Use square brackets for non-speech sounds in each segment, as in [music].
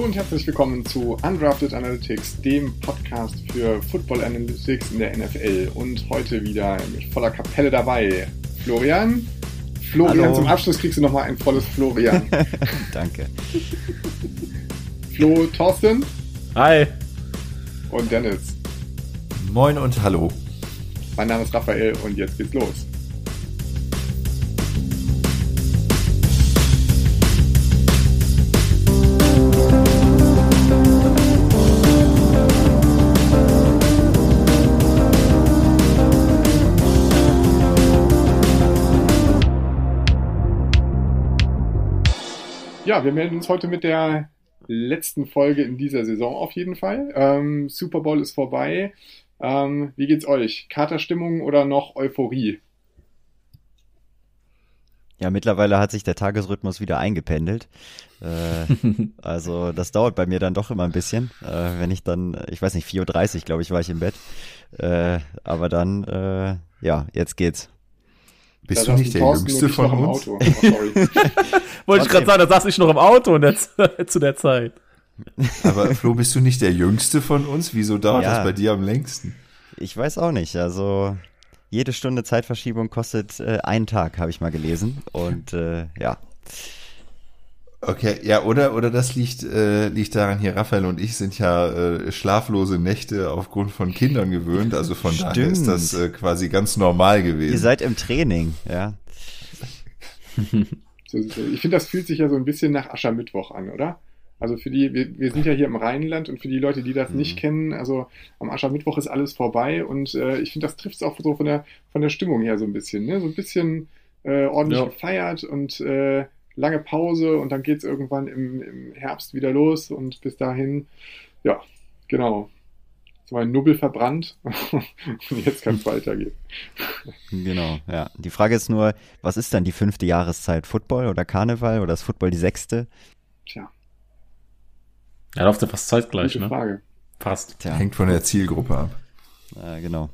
Hallo und herzlich willkommen zu Undrafted Analytics, dem Podcast für Football Analytics in der NFL. Und heute wieder mit voller Kapelle dabei. Florian. Florian, Hallo. zum Abschluss kriegst du nochmal ein volles Florian. [laughs] Danke. Flo, Thorsten Hi. und Dennis. Moin und hallo. Mein Name ist Raphael und jetzt geht's los. Ja, wir melden uns heute mit der letzten Folge in dieser Saison auf jeden Fall. Ähm, Super Bowl ist vorbei. Ähm, wie geht's euch? Katerstimmung oder noch Euphorie? Ja, mittlerweile hat sich der Tagesrhythmus wieder eingependelt. Äh, [laughs] also das dauert bei mir dann doch immer ein bisschen. Äh, wenn ich dann, ich weiß nicht, 4.30 Uhr, glaube ich, war ich im Bett. Äh, aber dann, äh, ja, jetzt geht's. Bist Da du nicht der Thorsten Jüngste von noch im uns? Auto. Oh, sorry. [laughs] Wollte ich gerade sagen, da saß ich noch im Auto in der, zu der Zeit. Aber Flo, bist du nicht der Jüngste von uns? Wieso dauert Ja. das bei dir am längsten? Ich weiß auch nicht. Also jede Stunde Zeitverschiebung kostet äh, einen Tag, habe ich mal gelesen. Und äh, ja, Okay, ja, oder, oder das liegt, äh, liegt daran, hier Raphael und ich sind ja äh, schlaflose Nächte aufgrund von Kindern gewöhnt, also von daher ist das Stimmt. äh, quasi ganz normal ihr gewesen. seid im Training, ja. Ich finde, das fühlt sich ja so ein bisschen nach Aschermittwoch an, oder? Also für die, wir, wir sind ja hier im Rheinland und für die Leute, die das nicht kennen, also am Aschermittwoch ist alles vorbei und äh, ich finde, das trifft es auch so von der, von der Stimmung her so ein bisschen, ne? So ein bisschen äh, ordentlich Ja. gefeiert und äh, lange Pause und dann geht's irgendwann im, im Herbst wieder los und bis dahin, ja, genau. Jetzt mal ein Nubbel verbrannt [laughs] und jetzt kann es weitergehen. Genau, ja. Die Frage ist nur, was ist dann die fünfte Jahreszeit? Football oder Karneval oder ist Football die sechste? Tja, Ja, läuft ja fast zeitgleich, gute ne? Frage. Fast. Tja, Hängt von der Zielgruppe ab. äh, genau.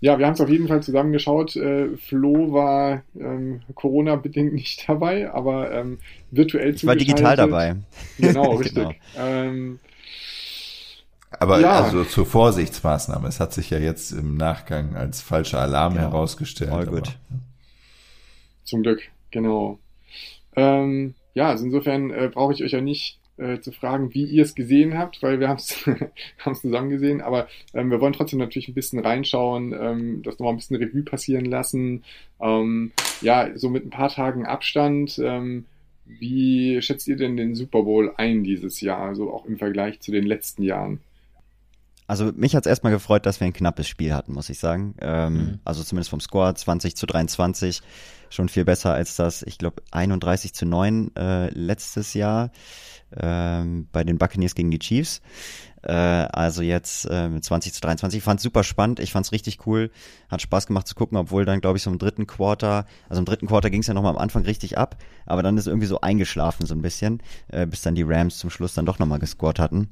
Ja, wir haben es auf jeden Fall zusammengeschaut. Äh, Flo war ähm, Corona-bedingt nicht dabei, aber ähm, virtuell Ich war digital dabei. Genau, [laughs] richtig. Genau. Ähm, Aber Ja. also zur Vorsichtsmaßnahme. Es hat sich ja jetzt im Nachgang als falscher Alarm Genau. herausgestellt. All aber- good. zum Glück, genau. Ähm, ja, also insofern äh, brauche ich euch ja nicht äh, zu fragen, wie ihr es gesehen habt, weil wir haben es [laughs] zusammen gesehen, aber ähm, wir wollen trotzdem natürlich ein bisschen reinschauen, ähm, das nochmal ein bisschen Revue passieren lassen. Ähm, ja, so mit ein paar Tagen Abstand. Ähm, wie schätzt ihr denn den Super Bowl ein dieses Jahr, also auch im Vergleich zu den letzten Jahren? Also mich hat's erstmal gefreut, dass wir ein knappes Spiel hatten, muss ich sagen. Ähm, Mhm. Also zumindest vom Score 20 zu 23 schon viel besser als das, ich glaube 31 zu 9 äh, letztes Jahr ähm, bei den Buccaneers gegen die Chiefs. Äh, also jetzt äh, mit 20 zu 23. Ich fand's super spannend, ich fand's richtig cool, hat Spaß gemacht zu gucken, obwohl dann glaube ich so im dritten Quarter, also im dritten Quarter ging's ja nochmal am Anfang richtig ab, aber dann ist irgendwie so eingeschlafen so ein bisschen, äh, bis dann die Rams zum Schluss dann doch nochmal gescored hatten.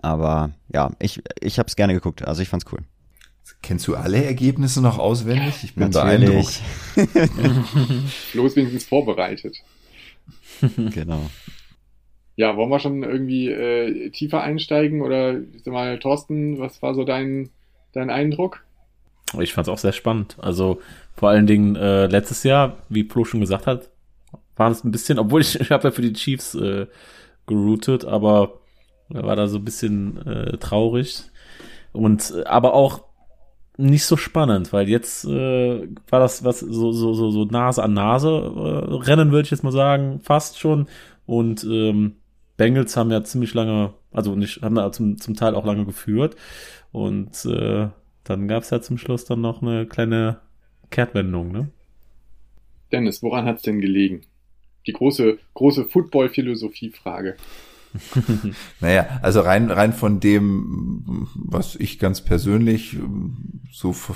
Aber ja, ich, ich habe es gerne geguckt. Also ich fand's cool. Kennst du alle Ergebnisse noch auswendig? Ich bin beeindruckt. [laughs] Flo ist wenigstens vorbereitet. [laughs] genau. Ja, wollen wir schon irgendwie äh, tiefer einsteigen oder sag mal, Thorsten, was war so dein, dein Eindruck? Ich fand's auch sehr spannend. Also vor allen Dingen äh, letztes Jahr, wie Flo schon gesagt hat, war es ein bisschen, obwohl ich, [laughs] ich habe ja für die Chiefs äh, geroutet, aber war da so ein bisschen äh, traurig und äh, aber auch nicht so spannend, weil jetzt äh, war das was so so so so Nase an Nase äh, Rennen würde ich jetzt mal sagen, fast schon und ähm, Bengals haben ja ziemlich lange, also nicht haben da zum zum Teil auch lange geführt und äh, dann gab's ja zum Schluss dann noch eine kleine Kehrtwendung, ne? Dennis, woran hat's denn gelegen? Die große, große Football-Philosophie-Frage. [laughs] Naja, also rein, rein von dem, was ich ganz persönlich so für,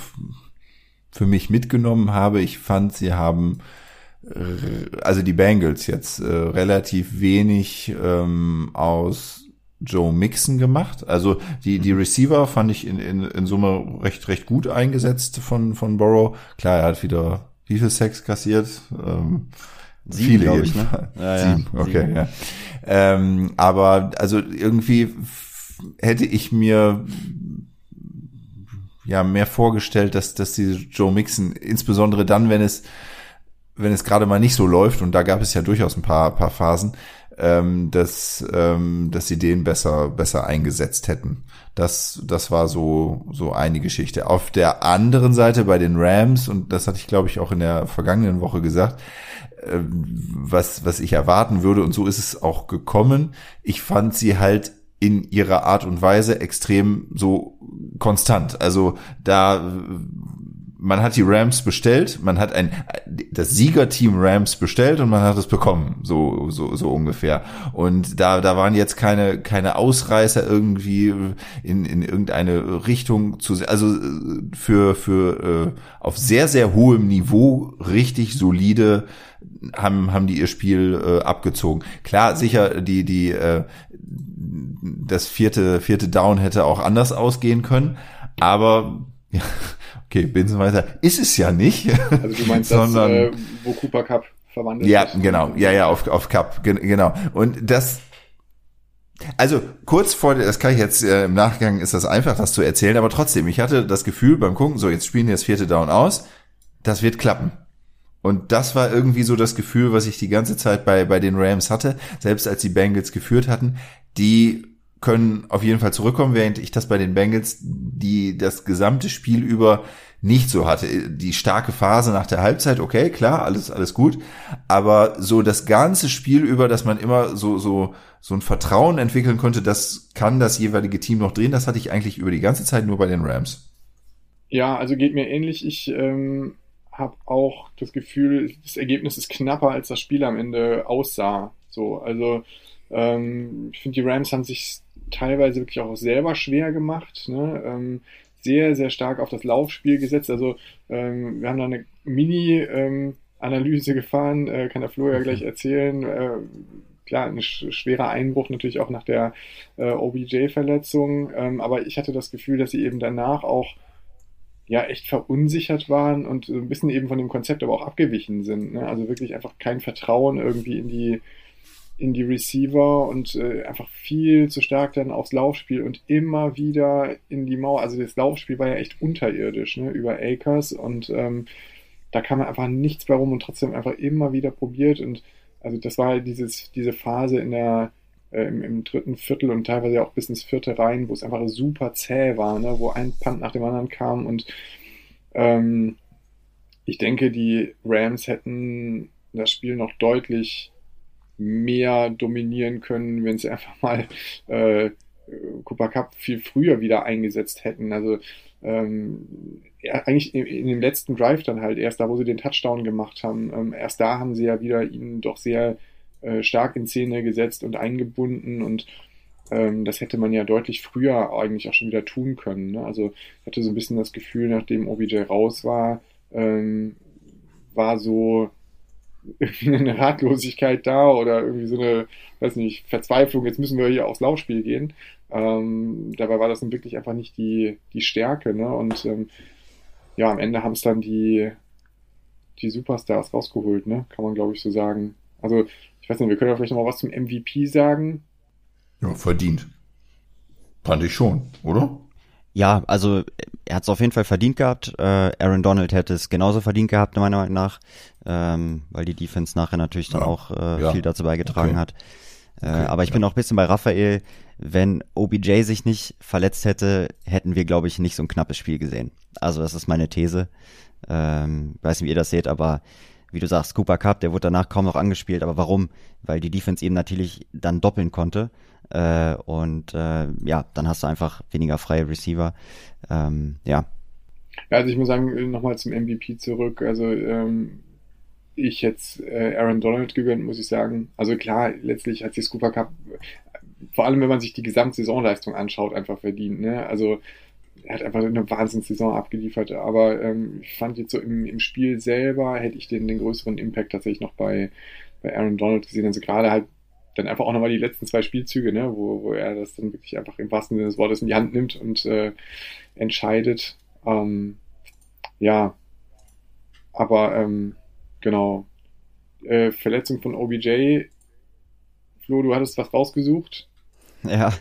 für mich mitgenommen habe, ich fand, sie haben, also die Bengals jetzt, äh, relativ wenig ähm, aus Joe Mixon gemacht. Also die, die Receiver fand ich in, in, in Summe recht, recht gut eingesetzt von, von Burrow. Klar, er hat wieder wie viel Sex kassiert? Ähm, Sieben, viele glaub ich, ne? Ja, ja, Sieben, okay, sieben. ja. Ähm, aber also irgendwie hätte ich mir ja mehr vorgestellt, dass, dass diese Joe Mixon, insbesondere dann, wenn es, wenn es gerade mal nicht so läuft, und da gab es ja durchaus ein paar, paar Phasen, ähm, dass, ähm, dass sie den besser, besser eingesetzt hätten. Das, das war so, so eine Geschichte. Auf der anderen Seite bei den Rams, und das hatte ich glaube ich auch in der vergangenen Woche gesagt, was, was ich erwarten würde, und so ist es auch gekommen. Ich fand sie halt in ihrer Art und Weise extrem so konstant. Also da man hat die Rams bestellt, man hat ein das Siegerteam Rams bestellt und man hat es bekommen, so so so ungefähr. Und da da waren jetzt keine keine Ausreißer irgendwie in in irgendeine Richtung zu also für für äh, auf sehr sehr hohem Niveau richtig solide haben haben die ihr Spiel äh, abgezogen. Klar, sicher die die äh, das vierte vierte Down hätte auch anders ausgehen können, aber ja, okay, Binsenweiser ist es ja nicht. Also du meinst sondern, das, äh, wo Cooper Cup verwandelt Ja, ist. genau, ja, ja, auf, auf Cup, genau. Und das, also kurz vor, das kann ich jetzt äh, im Nachgang ist das einfach, das zu erzählen, aber trotzdem, ich hatte das Gefühl beim Gucken, so jetzt spielen die das vierte Down aus, das wird klappen. Und das war irgendwie so das Gefühl, was ich die ganze Zeit bei, bei den Rams hatte, selbst als die Bengals geführt hatten. Die können auf jeden Fall zurückkommen, während ich das bei den Bengals, die das gesamte Spiel über nicht so hatte. Die starke Phase nach der Halbzeit, okay, klar, alles, alles gut. Aber so das ganze Spiel über, dass man immer so, so, so ein Vertrauen entwickeln konnte, das kann das jeweilige Team noch drehen, das hatte ich eigentlich über die ganze Zeit nur bei den Rams. Ja, also geht mir ähnlich. Ich ähm, habe auch das Gefühl, das Ergebnis ist knapper, als das Spiel am Ende aussah. So, also ähm, ich finde, die Rams haben sich teilweise wirklich auch selber schwer gemacht. Ne? Ähm, sehr, sehr stark auf das Laufspiel gesetzt. Also ähm, wir haben da eine Mini-Analyse ähm, gefahren, äh, kann der Flo ja gleich erzählen. Äh, klar, ein sch schwerer Einbruch natürlich auch nach der äh, OBJ-Verletzung. Ähm, aber ich hatte das Gefühl, dass sie eben danach auch ja echt verunsichert waren und so ein bisschen eben von dem Konzept aber auch abgewichen sind. Ne? Also wirklich einfach kein Vertrauen irgendwie in die in die Receiver und äh, einfach viel zu stark dann aufs Laufspiel und immer wieder in die Mauer. Also das Laufspiel war ja echt unterirdisch, ne, über Akers und ähm, da kam einfach nichts mehr rum und trotzdem einfach immer wieder probiert und also das war halt dieses, diese Phase in der, äh, im, im, dritten Viertel und teilweise auch bis ins vierte rein, wo es einfach super zäh war, ne, wo ein Punt nach dem anderen kam und ähm, ich denke, die Rams hätten das Spiel noch deutlich mehr dominieren können, wenn sie einfach mal äh, Cooper Cup viel früher wieder eingesetzt hätten. Also ähm, ja, eigentlich in, in, dem letzten Drive dann halt erst da, wo sie den Touchdown gemacht haben, ähm, erst da haben sie ja wieder ihn doch sehr äh, stark in Szene gesetzt und eingebunden und ähm, das hätte man ja deutlich früher eigentlich auch schon wieder tun können. Ne? Also ich hatte so ein bisschen das Gefühl, nachdem OBJ raus war, ähm, war so eine Ratlosigkeit da oder irgendwie so eine, weiß nicht, Verzweiflung, jetzt müssen wir hier aufs Laufspiel gehen. Ähm, dabei war das dann wirklich einfach nicht die, die Stärke, ne? Und ähm, ja, am Ende haben es dann die, die Superstars rausgeholt, ne? Kann man, glaube ich, so sagen. Also, ich weiß nicht, wir können ja vielleicht noch mal was zum MVP sagen. Ja, verdient. Fand ich schon, oder? Ja, also er hat es auf jeden Fall verdient gehabt. Äh, Aaron Donald hätte es genauso verdient gehabt, meiner Meinung nach, ähm, weil die Defense nachher natürlich dann ja, auch äh, ja. viel dazu beigetragen okay. hat. Äh, okay, aber ich ja. bin auch ein bisschen bei Raphael. Wenn OBJ sich nicht verletzt hätte, hätten wir, glaube ich, nicht so ein knappes Spiel gesehen. Also das ist meine These. Ähm, weiß nicht, wie ihr das seht, aber wie du sagst, Cooper Cup, der wurde danach kaum noch angespielt. Aber warum? Weil die Defense eben natürlich dann doppeln konnte. Äh, und äh, ja, dann hast du einfach weniger freie Receiver. Ähm, ja. Also ich muss sagen, nochmal zum MVP zurück. Also ähm, ich jetzt äh, Aaron Donald gegönnt, muss ich sagen. Also klar, letztlich hat sich Cooper Cup, vor allem wenn man sich die Gesamtsaisonleistung anschaut, einfach verdient. Ne? Also er hat einfach eine Wahnsinnssaison abgeliefert. Aber ähm, ich fand jetzt so im, im Spiel selber hätte ich den, den größeren Impact tatsächlich noch bei, bei Aaron Donald gesehen. Also gerade halt dann einfach auch nochmal die letzten zwei Spielzüge, ne, wo, wo er das dann wirklich einfach im wahrsten Sinne des Wortes in die Hand nimmt und äh, entscheidet. Ähm, ja, aber ähm, genau, äh, Verletzung von OBJ Flo, du hattest was rausgesucht. [laughs] Ja,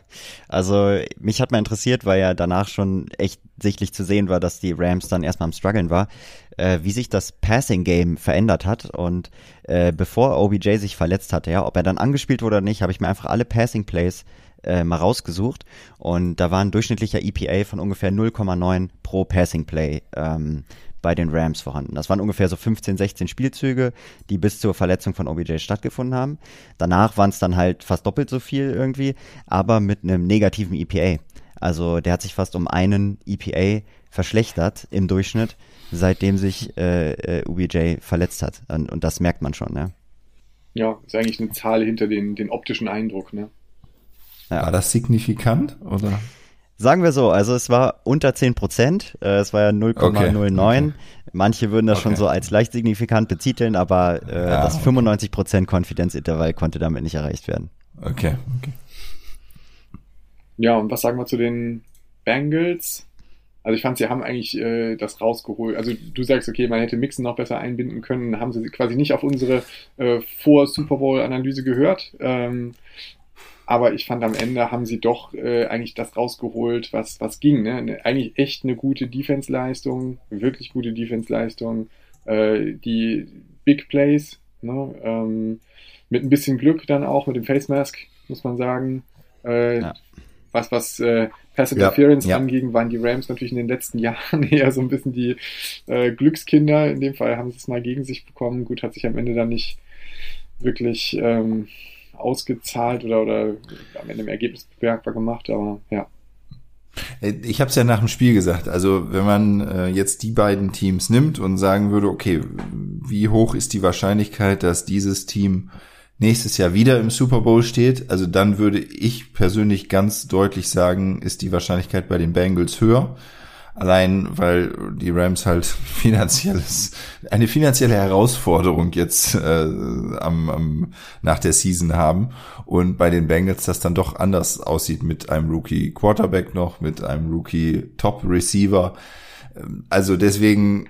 also mich hat mal interessiert, weil ja danach schon echt sichtlich zu sehen war, dass die Rams dann erstmal am struggeln war, äh, wie sich das Passing Game verändert hat. Und äh, bevor OBJ sich verletzt hatte, ja, ob er dann angespielt wurde oder nicht, habe ich mir einfach alle Passing Plays äh, mal rausgesucht. Und da war ein durchschnittlicher EPA von ungefähr 0,9 pro Passing Play ähm, bei den Rams vorhanden. Das waren ungefähr so 15, 16 Spielzüge, die bis zur Verletzung von OBJ stattgefunden haben. Danach waren es dann halt fast doppelt so viel irgendwie, aber mit einem negativen EPA. Also der hat sich fast um einen EPA verschlechtert im Durchschnitt, seitdem sich äh, äh, OBJ verletzt hat. Und, und das merkt man schon, ne? Ja, ist eigentlich eine Zahl hinter den, den optischen Eindruck, ne? Ja. War das signifikant oder? Sagen wir so, also es war unter 10 Prozent, äh, es war ja 0,09. Okay, okay. Manche würden das okay. schon so als leicht signifikant betiteln, aber äh, ja, das 95 Prozent Konfidenzintervall konnte damit nicht erreicht werden. Okay, okay. Ja, und was sagen wir zu den Bengals? Also ich fand, sie haben eigentlich äh, das rausgeholt. Also du sagst, okay, man hätte Mixen noch besser einbinden können, haben sie quasi nicht auf unsere äh, Vor-Super Bowl-Analyse gehört. Ähm, aber ich fand am Ende haben sie doch äh, eigentlich das rausgeholt, was, was ging. Ne? Eigentlich echt eine gute Defense-Leistung, wirklich gute Defense-Leistung. Äh, die Big Plays, ne? ähm, mit ein bisschen Glück dann auch mit dem Face Mask, muss man sagen. Äh, ja. Was, was äh, Pass Interference ja, ja. anging, waren die Rams natürlich in den letzten [laughs] Jahren eher so ein bisschen die äh, Glückskinder. In dem Fall haben sie es mal gegen sich bekommen. Gut, hat sich am Ende dann nicht wirklich ähm, ausgezahlt oder, oder am Ende im Ergebnis bemerkbar gemacht, aber ja. Äh, ich habe es ja nach dem Spiel gesagt. Also wenn man äh, jetzt die beiden Teams nimmt und sagen würde, okay, wie hoch ist die Wahrscheinlichkeit, dass dieses Team nächstes Jahr wieder im Super Bowl steht? Also dann würde ich persönlich ganz deutlich sagen, ist die Wahrscheinlichkeit bei den Bengals höher. Allein weil die Rams halt [laughs] finanzielles, eine finanzielle Herausforderung jetzt äh, am, am, nach der Season haben und bei den Bengals das dann doch anders aussieht mit einem Rookie Quarterback noch, mit einem Rookie Top Receiver. Also deswegen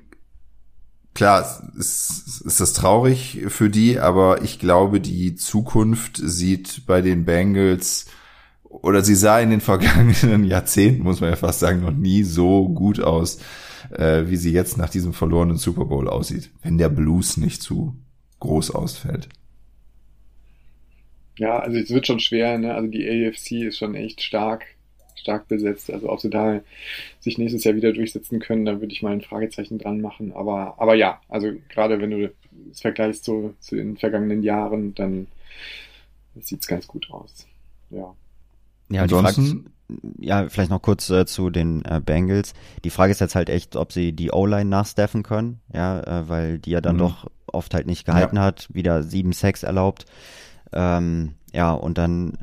klar, ist, ist das traurig für die, aber ich glaube, die Zukunft sieht bei den Bengals oder sie sah in den vergangenen [laughs] Jahrzehnten, muss man ja fast sagen, noch nie so gut aus, äh, wie sie jetzt nach diesem verlorenen Super Bowl aussieht, wenn der Blues nicht zu groß ausfällt. Ja, also es wird schon schwer, ne? Also die AFC ist schon echt stark, stark besetzt. Also ob sie da sich nächstes Jahr wieder durchsetzen können, da würde ich mal ein Fragezeichen dran machen. Aber, aber ja, also gerade wenn du es vergleichst zu, zu den vergangenen Jahren, dann sieht es ganz gut aus. Ja. Ja, Ansonsten, ja, vielleicht noch kurz äh, zu den äh, Bengals. Die Frage ist jetzt halt echt, ob sie die O-Line nachstaffen können, ja, äh, weil die ja dann mhm. doch oft halt nicht gehalten ja. hat, wieder sieben Sacks erlaubt. Ähm, ja, und dann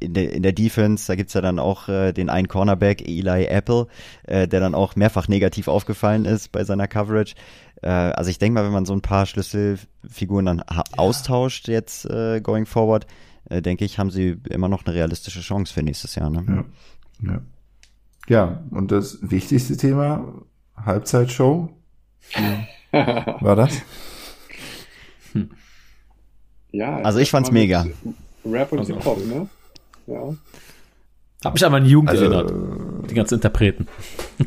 in der, in der Defense, da gibt's ja dann auch äh, den einen Cornerback, Eli Apple, äh, der dann auch mehrfach negativ aufgefallen ist bei seiner Coverage. Äh, also ich denke mal, wenn man so ein paar Schlüsselfiguren dann ja. austauscht jetzt äh, going forward, äh, denke ich, haben sie immer noch eine realistische Chance für nächstes Jahr. Ne? Ja. ja. Ja, und das wichtigste Thema, Halbzeitshow. War das? Hm. Ja. Also ich fand's mega. Rap und also Hip-Hop, ne? Ja. Hab mich an meine Jugend also, erinnert. Die ganzen Interpreten. [laughs]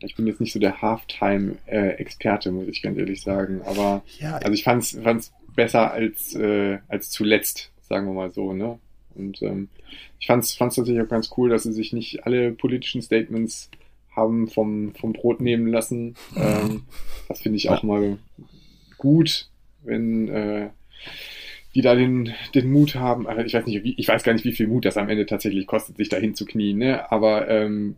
ich bin jetzt nicht so der Halftime-Experte, muss ich ganz ehrlich sagen. Aber ja, also ich fand's, fand's besser als, äh, als zuletzt, sagen wir mal so, ne? Und ähm, ich fand es tatsächlich auch ganz cool, dass sie sich nicht alle politischen Statements haben vom, vom Brot nehmen lassen. Ähm, das finde ich auch mal gut, wenn äh, die da den, den Mut haben. Aber ich weiß nicht, ich weiß gar nicht, wie viel Mut das am Ende tatsächlich kostet, sich dahin zu knien, ne? Aber ähm,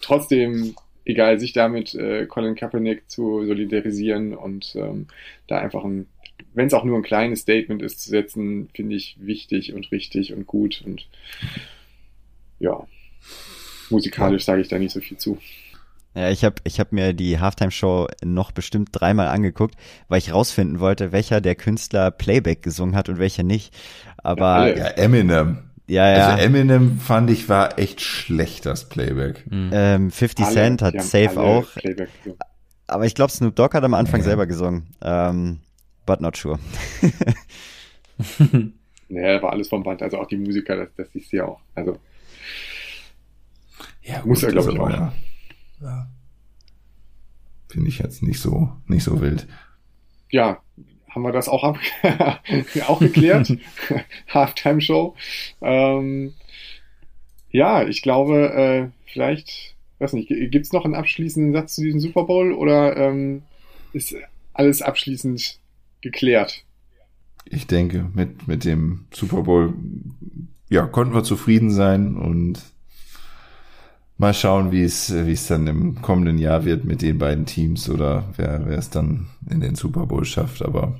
trotzdem, egal, sich damit äh, Colin Kaepernick zu solidarisieren und ähm, da einfach ein wenn es auch nur ein kleines Statement ist, zu setzen, finde ich wichtig und richtig und gut. Und ja, musikalisch sage ich da nicht so viel zu. Ja, ich habe ich hab mir die Halftime-Show noch bestimmt dreimal angeguckt, weil ich rausfinden wollte, welcher der Künstler Playback gesungen hat und welcher nicht. Aber ja, Eminem. Ja, ja. Also Eminem fand ich war echt schlecht, das Playback. Mhm. Ähm, 50 alle, Cent hat Safe auch. Playback. Aber ich glaube, Snoop Dogg hat am Anfang ja. selber gesungen. Ähm, but not sure. [laughs] naja, war alles vom Band, also auch die Musiker, das, das siehst du ja auch. Also ja, muss er, glaube ich, auch. Ja. ja. Finde ich jetzt nicht so, nicht so wild. Ja, haben wir das auch, ab [laughs] auch geklärt. [laughs] Halftime Show. Ähm, ja, ich glaube, äh, vielleicht, weiß nicht, gibt es noch einen abschließenden Satz zu diesem Super Bowl oder ähm, ist alles abschließend geklärt? Ich denke, mit, mit dem Super Bowl, ja, konnten wir zufrieden sein und mal schauen, wie es, wie es dann im kommenden Jahr wird mit den beiden Teams oder wer, wer es dann in den Super Bowl schafft. Aber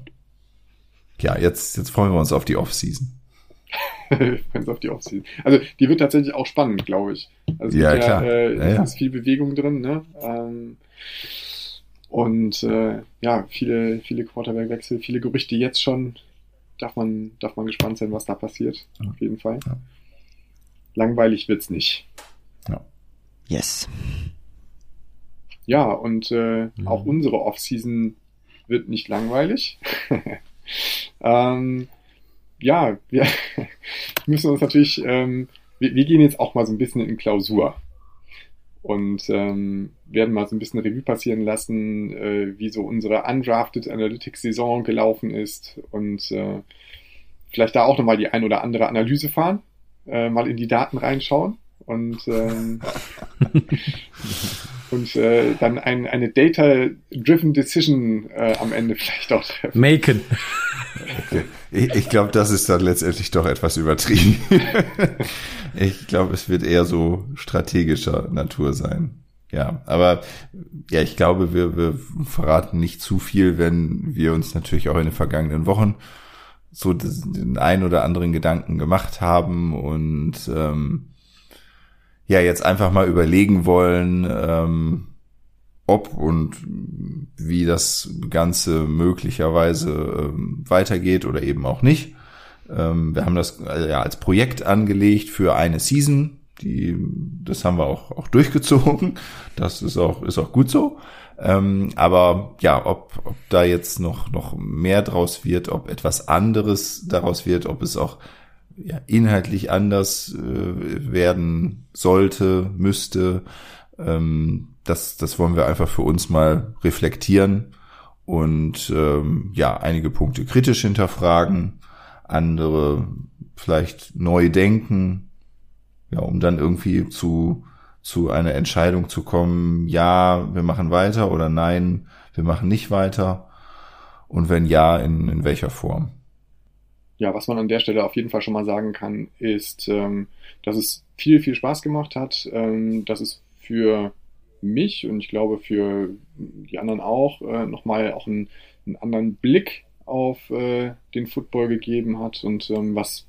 ja, jetzt, jetzt freuen wir uns auf die Offseason. [laughs] freuen uns auf die Offseason. Also die wird tatsächlich auch spannend, glaube ich. Also ja, klar. Ja, äh, ja, ja. viel Bewegung drin, ne? Ähm, und äh, ja, viele, viele Quarterback-Wechsel, viele Gerüchte jetzt schon. Darf man, darf man gespannt sein, was da passiert. Auf jeden Fall. Ja. Langweilig wird's nicht. Ja. Yes. Ja, und äh, mhm. auch unsere Offseason wird nicht langweilig. [laughs] ähm, ja, wir [laughs] müssen uns natürlich, ähm, wir, wir, gehen jetzt auch mal so ein bisschen in Klausur und ähm, werden mal so ein bisschen Revue passieren lassen, äh, wie so unsere Undrafted Analytics Saison gelaufen ist und äh, vielleicht da auch nochmal die ein oder andere Analyse fahren, äh, mal in die Daten reinschauen und, ähm, [laughs] und äh, dann ein, eine Data-Driven Decision äh, am Ende [laughs] vielleicht auch treffen. Maken. Ich, ich glaube, das ist dann letztendlich doch etwas übertrieben. [laughs] ich glaube, es wird eher so strategischer Natur sein. Ja, aber ja, ich glaube, wir, wir verraten nicht zu viel, wenn wir uns natürlich auch in den vergangenen Wochen so den ein oder anderen Gedanken gemacht haben und ähm, ja jetzt einfach mal überlegen wollen, ähm, ob und wie das Ganze möglicherweise ähm, weitergeht oder eben auch nicht. Ähm, wir haben das äh, ja als Projekt angelegt für eine Season. Die, das haben wir auch, auch durchgezogen. Das ist auch, ist auch gut so. Ähm, aber ja, ob, ob da jetzt noch, noch mehr draus wird, ob etwas anderes daraus wird, ob es auch ja, inhaltlich anders äh, werden sollte, müsste. Ähm, das, das wollen wir einfach für uns mal reflektieren und ähm, ja, einige Punkte kritisch hinterfragen, andere vielleicht neu denken, ja, um dann irgendwie zu, zu einer Entscheidung zu kommen, ja, wir machen weiter oder nein, wir machen nicht weiter. Und wenn ja, in, in welcher Form? ja, was man an der Stelle auf jeden Fall schon mal sagen kann, ist, ähm, dass es viel, viel Spaß gemacht hat, ähm, dass es für mich und ich glaube für die anderen auch äh, nochmal auch einen, einen anderen Blick auf äh, den Football gegeben hat und ähm, was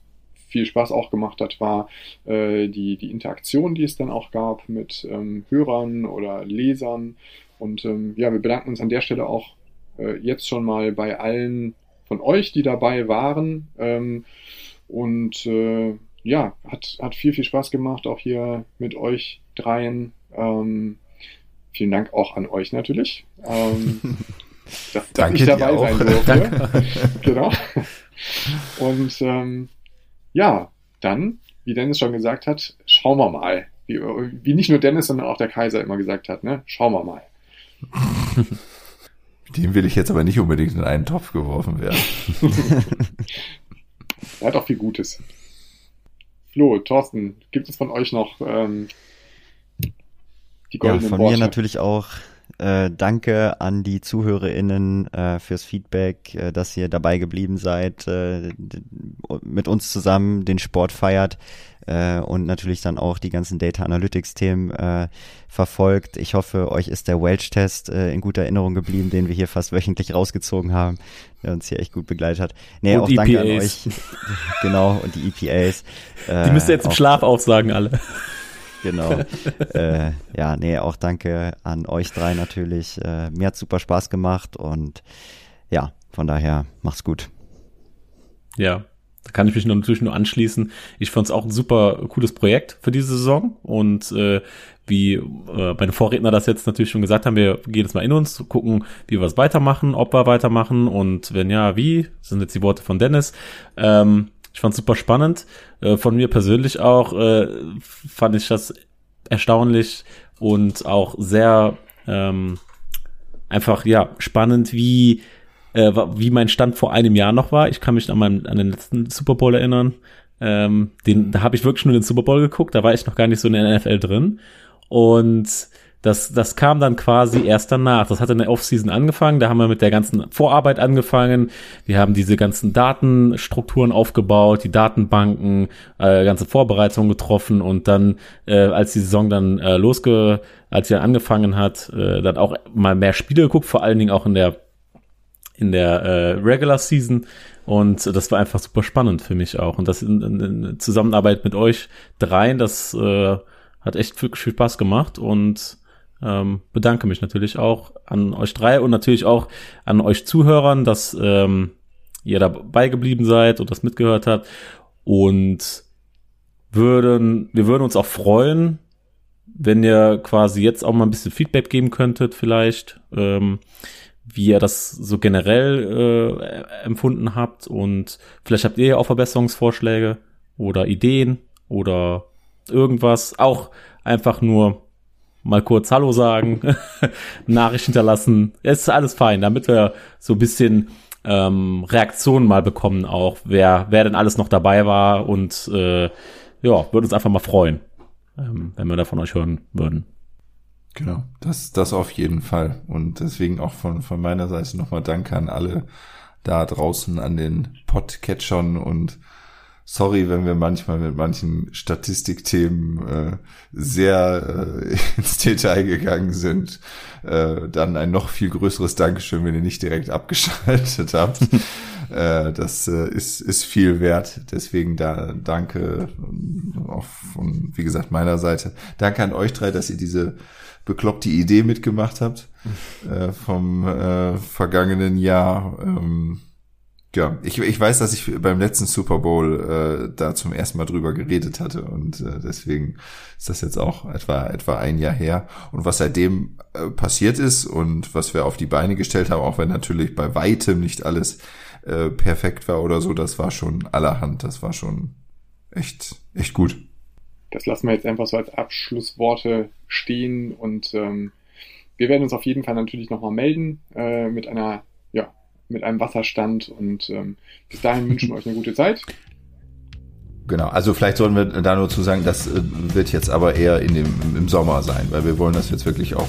viel Spaß auch gemacht hat, war äh, die, die Interaktion, die es dann auch gab mit ähm, Hörern oder Lesern. Und ähm, ja, wir bedanken uns an der Stelle auch äh, jetzt schon mal bei allen von euch, die dabei waren. Ähm, und äh, ja, hat, hat viel, viel Spaß gemacht, auch hier mit euch dreien. Ähm, vielen Dank auch an euch natürlich. Ähm, [laughs] dass, dass ich dabei sein [laughs] durfte. genau. Und ähm, ja, dann, wie Dennis schon gesagt hat, schauen wir mal. Wie, wie nicht nur Dennis, sondern auch der Kaiser immer gesagt hat, ne? Schauen wir mal. [laughs] Dem will ich jetzt aber nicht unbedingt in einen Topf geworfen werden. er hat auch viel Gutes. Flo, Thorsten, gibt es von euch noch ähm, die goldenen Ja, von Worte? mir natürlich auch äh, danke an die ZuhörerInnen äh, fürs Feedback, äh, dass ihr dabei geblieben seid, äh, mit uns zusammen den Sport feiert äh, und natürlich dann auch die ganzen Data Analytics Themen äh, verfolgt. Ich hoffe, euch ist der Welch-Test äh, in guter Erinnerung geblieben, den wir hier fast wöchentlich rausgezogen haben, der uns hier echt gut begleitet hat. Nee, und auch EPAs. danke an e euch. [laughs] genau, und die EPAs. Äh, die müsst ihr jetzt im Schlaf aufsagen, alle. Genau. [laughs] äh, ja, nee, auch danke an euch drei natürlich. Äh, mir hat super Spaß gemacht und ja, von daher macht's gut. Ja, da kann ich mich natürlich nur anschließen. Ich fand es auch ein super cooles Projekt für diese Saison und äh, wie äh, meine Vorredner das jetzt natürlich schon gesagt haben, wir gehen jetzt mal in uns, gucken, wie wir es weitermachen, ob wir weitermachen und wenn ja, wie, das sind jetzt die Worte von Dennis. Ähm, ich fand super spannend. Äh, von mir persönlich auch äh, fand ich das erstaunlich und auch sehr ähm, einfach ja spannend, wie äh, wie mein Stand vor einem Jahr noch war. Ich kann mich an, meinen, an den letzten Super Bowl erinnern. Ähm, den, da habe ich wirklich nur den Super Bowl geguckt, da war ich noch gar nicht so in der NFL drin. Und das, das kam dann quasi erst danach. Das hat in der Offseason angefangen. Da haben wir mit der ganzen Vorarbeit angefangen. Wir haben diese ganzen Datenstrukturen aufgebaut, die Datenbanken, äh, ganze Vorbereitungen getroffen und dann, äh, als die Saison dann äh, losge, als sie angefangen hat, äh, dann auch mal mehr Spiele geguckt, vor allen Dingen auch in der in der äh, Regular Season und das war einfach super spannend für mich auch und das in, in, in Zusammenarbeit mit euch dreien, das äh, hat echt wirklich viel Spaß gemacht und ähm, bedanke mich natürlich auch an euch drei und natürlich auch an euch Zuhörern, dass ähm, ihr dabei geblieben seid und das mitgehört habt. Und würden, wir würden uns auch freuen, wenn ihr quasi jetzt auch mal ein bisschen Feedback geben könntet, vielleicht, ähm, wie ihr das so generell äh, empfunden habt. Und vielleicht habt ihr ja auch Verbesserungsvorschläge oder Ideen oder irgendwas. Auch einfach nur mal kurz Hallo sagen, [laughs] Nachricht hinterlassen. Es ist alles fein, damit wir so ein bisschen ähm, Reaktionen mal bekommen, auch wer, wer denn alles noch dabei war und äh, ja, würde uns einfach mal freuen, ähm, wenn wir da von euch hören würden. Genau, das, das auf jeden Fall. Und deswegen auch von, von meiner Seite nochmal Danke an alle da draußen an den Podcatchern und sorry, wenn wir manchmal mit manchen Statistikthemen äh, sehr äh, [laughs] ins Detail gegangen sind. Äh, dann ein noch viel größeres Dankeschön, wenn ihr nicht direkt abgeschaltet [laughs] habt. äh, das äh, ist, ist viel wert. Deswegen da danke auch von, wie gesagt, meiner Seite. Danke an euch drei, dass ihr diese bekloppte Idee mitgemacht habt äh, vom äh, vergangenen Jahr. Ähm, ja, ich, ich weiß, dass ich beim letzten Super Bowl äh, da zum ersten Mal drüber geredet hatte und äh, deswegen ist das jetzt auch etwa etwa ein Jahr her und was seitdem äh, passiert ist und was wir auf die Beine gestellt haben, auch wenn natürlich bei weitem nicht alles äh, perfekt war oder so, das war schon allerhand, das war schon echt echt gut. Das lassen wir jetzt einfach so als Abschlussworte stehen und ähm, wir werden uns auf jeden Fall natürlich nochmal melden äh, mit einer mit einem Wasserstand und ähm, bis dahin wünschen wir euch eine gute Zeit. [laughs] Genau, also vielleicht sollten wir da nur zu sagen, das äh, wird jetzt aber eher in dem, im Sommer sein, weil wir wollen das jetzt wirklich auch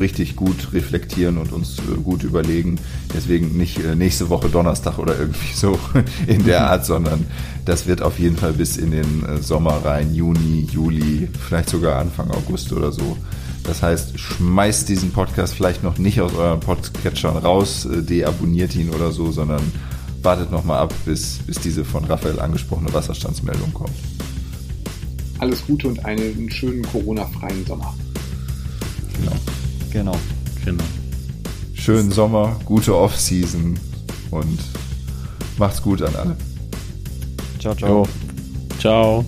richtig gut reflektieren und uns äh, gut überlegen. Deswegen nicht äh, nächste Woche Donnerstag oder irgendwie so [laughs] in der Art, sondern das wird auf jeden Fall bis in den Sommer rein, Juni, Juli, vielleicht sogar Anfang August oder so das heißt, schmeißt diesen Podcast vielleicht noch nicht aus euren Podcatchern raus, äh, deabonniert ihn oder so, sondern wartet nochmal ab, bis, bis diese von Raphael angesprochene Wasserstandsmeldung kommt. Alles Gute und einen schönen Corona-freien Sommer. Genau. Genau. Genau. Schönen Sommer, gute Off-Season und macht's gut an alle. Ciao, ciao. Jo. Ciao.